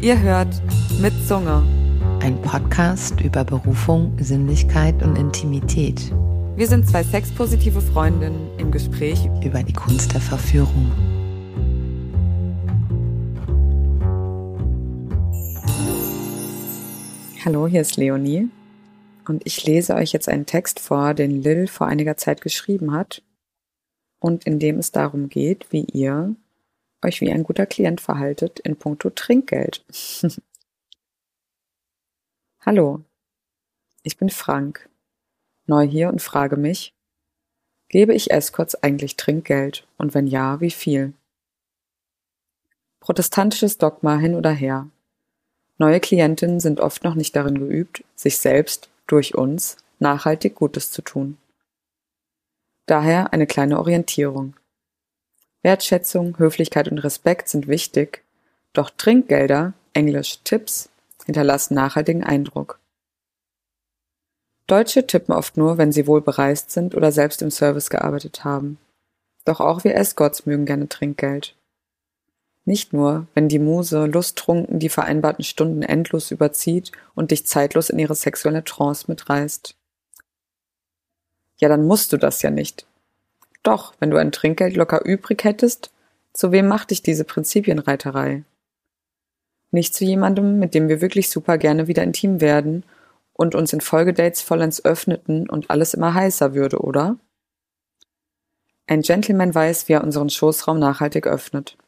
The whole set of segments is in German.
Ihr hört mit Zunge. Ein Podcast über Berufung, Sinnlichkeit und Intimität. Wir sind zwei sexpositive Freundinnen im Gespräch über die Kunst der Verführung. Hallo, hier ist Leonie und ich lese euch jetzt einen Text vor, den Lil vor einiger Zeit geschrieben hat und in dem es darum geht, wie ihr euch wie ein guter Klient verhaltet in puncto Trinkgeld. Hallo, ich bin Frank, neu hier und frage mich, gebe ich Escorts eigentlich Trinkgeld und wenn ja, wie viel? Protestantisches Dogma hin oder her. Neue Klientinnen sind oft noch nicht darin geübt, sich selbst durch uns nachhaltig Gutes zu tun. Daher eine kleine Orientierung. Wertschätzung, Höflichkeit und Respekt sind wichtig, doch Trinkgelder, englisch Tipps, hinterlassen nachhaltigen Eindruck. Deutsche tippen oft nur, wenn sie wohl bereist sind oder selbst im Service gearbeitet haben. Doch auch wir Escorts mögen gerne Trinkgeld. Nicht nur, wenn die Muse lusttrunken die vereinbarten Stunden endlos überzieht und dich zeitlos in ihre sexuelle Trance mitreißt. Ja, dann musst du das ja nicht. Doch, wenn du ein Trinkgeld locker übrig hättest, zu wem macht dich diese Prinzipienreiterei? Nicht zu jemandem, mit dem wir wirklich super gerne wieder intim werden und uns in Folgedates vollends öffneten und alles immer heißer würde, oder? Ein Gentleman weiß, wie er unseren Schoßraum nachhaltig öffnet.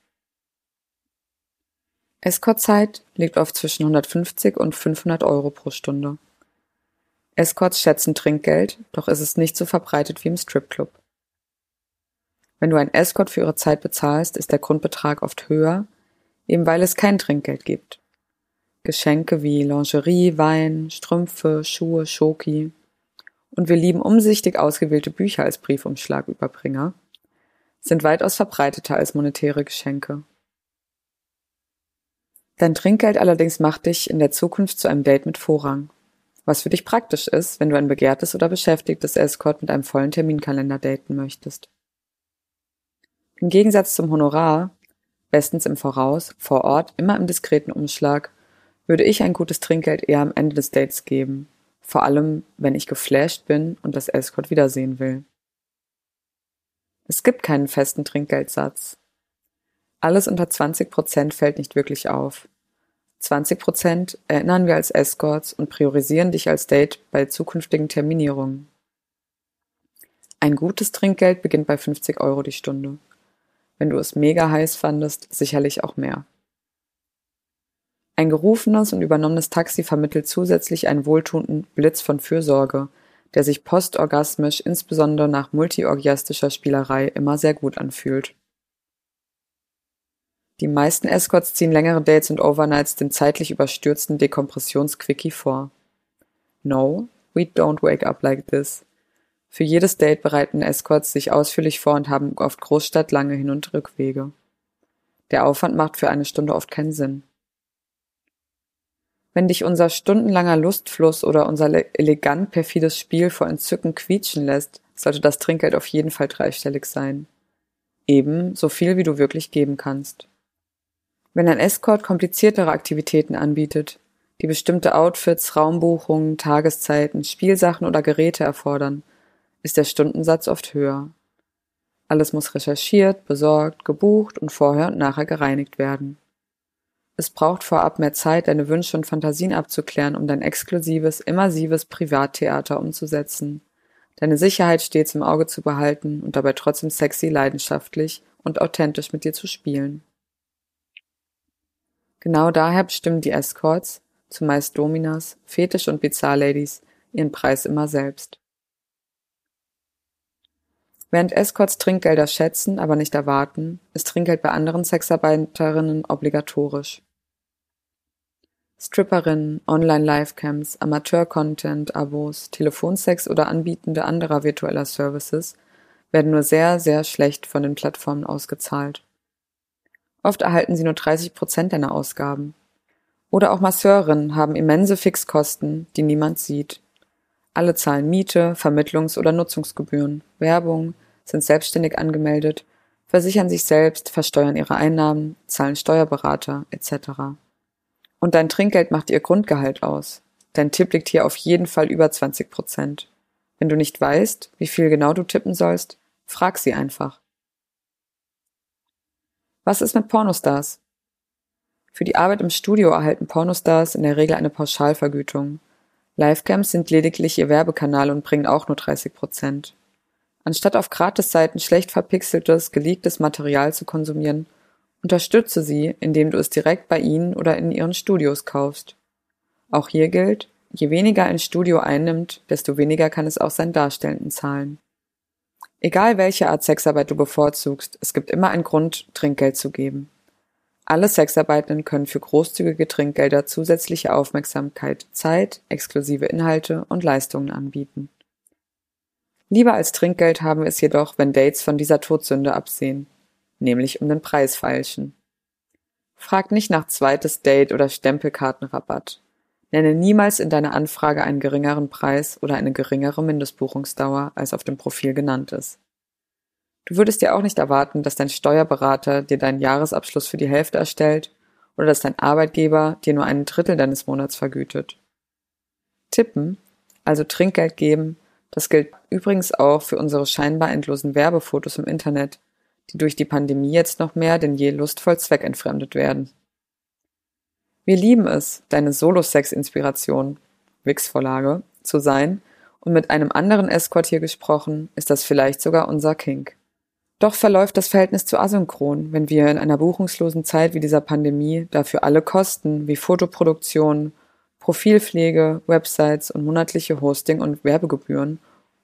Escortzeit liegt oft zwischen 150 und 500 Euro pro Stunde. Escorts schätzen Trinkgeld, doch ist es nicht so verbreitet wie im Stripclub. Wenn du ein Escort für ihre Zeit bezahlst, ist der Grundbetrag oft höher, eben weil es kein Trinkgeld gibt. Geschenke wie Lingerie, Wein, Strümpfe, Schuhe, Schoki. Und wir lieben umsichtig ausgewählte Bücher als Briefumschlagüberbringer, sind weitaus verbreiteter als monetäre Geschenke. Dein Trinkgeld allerdings macht dich in der Zukunft zu einem Date mit Vorrang. Was für dich praktisch ist, wenn du ein begehrtes oder beschäftigtes Escort mit einem vollen Terminkalender daten möchtest. Im Gegensatz zum Honorar, bestens im Voraus, vor Ort, immer im diskreten Umschlag, würde ich ein gutes Trinkgeld eher am Ende des Dates geben. Vor allem, wenn ich geflasht bin und das Escort wiedersehen will. Es gibt keinen festen Trinkgeldsatz. Alles unter 20 Prozent fällt nicht wirklich auf. 20 Prozent erinnern wir als Escorts und priorisieren dich als Date bei zukünftigen Terminierungen. Ein gutes Trinkgeld beginnt bei 50 Euro die Stunde wenn du es mega heiß fandest, sicherlich auch mehr. Ein gerufenes und übernommenes Taxi vermittelt zusätzlich einen wohltuenden Blitz von Fürsorge, der sich postorgasmisch insbesondere nach multiorgiastischer Spielerei immer sehr gut anfühlt. Die meisten Escorts ziehen längere Dates und Overnights den zeitlich überstürzten Dekompressionsquickie vor. No, we don't wake up like this. Für jedes Date bereiten Escorts sich ausführlich vor und haben oft großstadtlange Hin- und Rückwege. Der Aufwand macht für eine Stunde oft keinen Sinn. Wenn dich unser stundenlanger Lustfluss oder unser elegant perfides Spiel vor Entzücken quietschen lässt, sollte das Trinkgeld auf jeden Fall dreistellig sein. Eben so viel, wie du wirklich geben kannst. Wenn ein Escort kompliziertere Aktivitäten anbietet, die bestimmte Outfits, Raumbuchungen, Tageszeiten, Spielsachen oder Geräte erfordern, ist der Stundensatz oft höher. Alles muss recherchiert, besorgt, gebucht und vorher und nachher gereinigt werden. Es braucht vorab mehr Zeit, deine Wünsche und Fantasien abzuklären, um dein exklusives, immersives Privattheater umzusetzen, deine Sicherheit stets im Auge zu behalten und dabei trotzdem sexy, leidenschaftlich und authentisch mit dir zu spielen. Genau daher bestimmen die Escorts, zumeist Dominas, Fetisch- und Bizarre-Ladies, ihren Preis immer selbst. Während Escorts Trinkgelder schätzen, aber nicht erwarten, ist Trinkgeld bei anderen Sexarbeiterinnen obligatorisch. Stripperinnen, Online-Livecams, Amateur-Content-Abos, Telefonsex oder Anbietende anderer virtueller Services werden nur sehr, sehr schlecht von den Plattformen ausgezahlt. Oft erhalten sie nur 30 Prozent deiner Ausgaben. Oder auch Masseurinnen haben immense Fixkosten, die niemand sieht. Alle zahlen Miete, Vermittlungs- oder Nutzungsgebühren, Werbung, sind selbstständig angemeldet, versichern sich selbst, versteuern ihre Einnahmen, zahlen Steuerberater etc. Und dein Trinkgeld macht ihr Grundgehalt aus. Dein Tipp liegt hier auf jeden Fall über 20 Prozent. Wenn du nicht weißt, wie viel genau du tippen sollst, frag sie einfach. Was ist mit Pornostars? Für die Arbeit im Studio erhalten Pornostars in der Regel eine Pauschalvergütung. Livecams sind lediglich ihr Werbekanal und bringen auch nur 30 Prozent. Anstatt auf Gratisseiten schlecht verpixeltes, geleaktes Material zu konsumieren, unterstütze sie, indem du es direkt bei ihnen oder in ihren Studios kaufst. Auch hier gilt, je weniger ein Studio einnimmt, desto weniger kann es auch seinen Darstellenden zahlen. Egal welche Art Sexarbeit du bevorzugst, es gibt immer einen Grund, Trinkgeld zu geben. Alle Sexarbeitenden können für großzügige Trinkgelder zusätzliche Aufmerksamkeit, Zeit, exklusive Inhalte und Leistungen anbieten. Lieber als Trinkgeld haben wir es jedoch, wenn Dates von dieser Todsünde absehen, nämlich um den Preis feilschen. Frag nicht nach zweites Date oder Stempelkartenrabatt. Nenne niemals in deiner Anfrage einen geringeren Preis oder eine geringere Mindestbuchungsdauer, als auf dem Profil genannt ist. Du würdest dir auch nicht erwarten, dass dein Steuerberater dir deinen Jahresabschluss für die Hälfte erstellt oder dass dein Arbeitgeber dir nur einen Drittel deines Monats vergütet. Tippen, also Trinkgeld geben, das gilt übrigens auch für unsere scheinbar endlosen Werbefotos im Internet, die durch die Pandemie jetzt noch mehr denn je lustvoll zweckentfremdet werden. Wir lieben es, deine Solo-Sex-Inspiration, Wix-Vorlage, zu sein und mit einem anderen Escort hier gesprochen, ist das vielleicht sogar unser Kink. Doch verläuft das Verhältnis zu asynchron, wenn wir in einer buchungslosen Zeit wie dieser Pandemie dafür alle Kosten wie Fotoproduktion, Profilpflege, Websites und monatliche Hosting- und Werbegebühren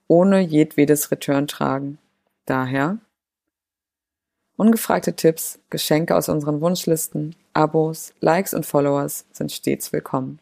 ohne jedwedes Return tragen. Daher ungefragte Tipps, Geschenke aus unseren Wunschlisten, Abos, Likes und Followers sind stets willkommen.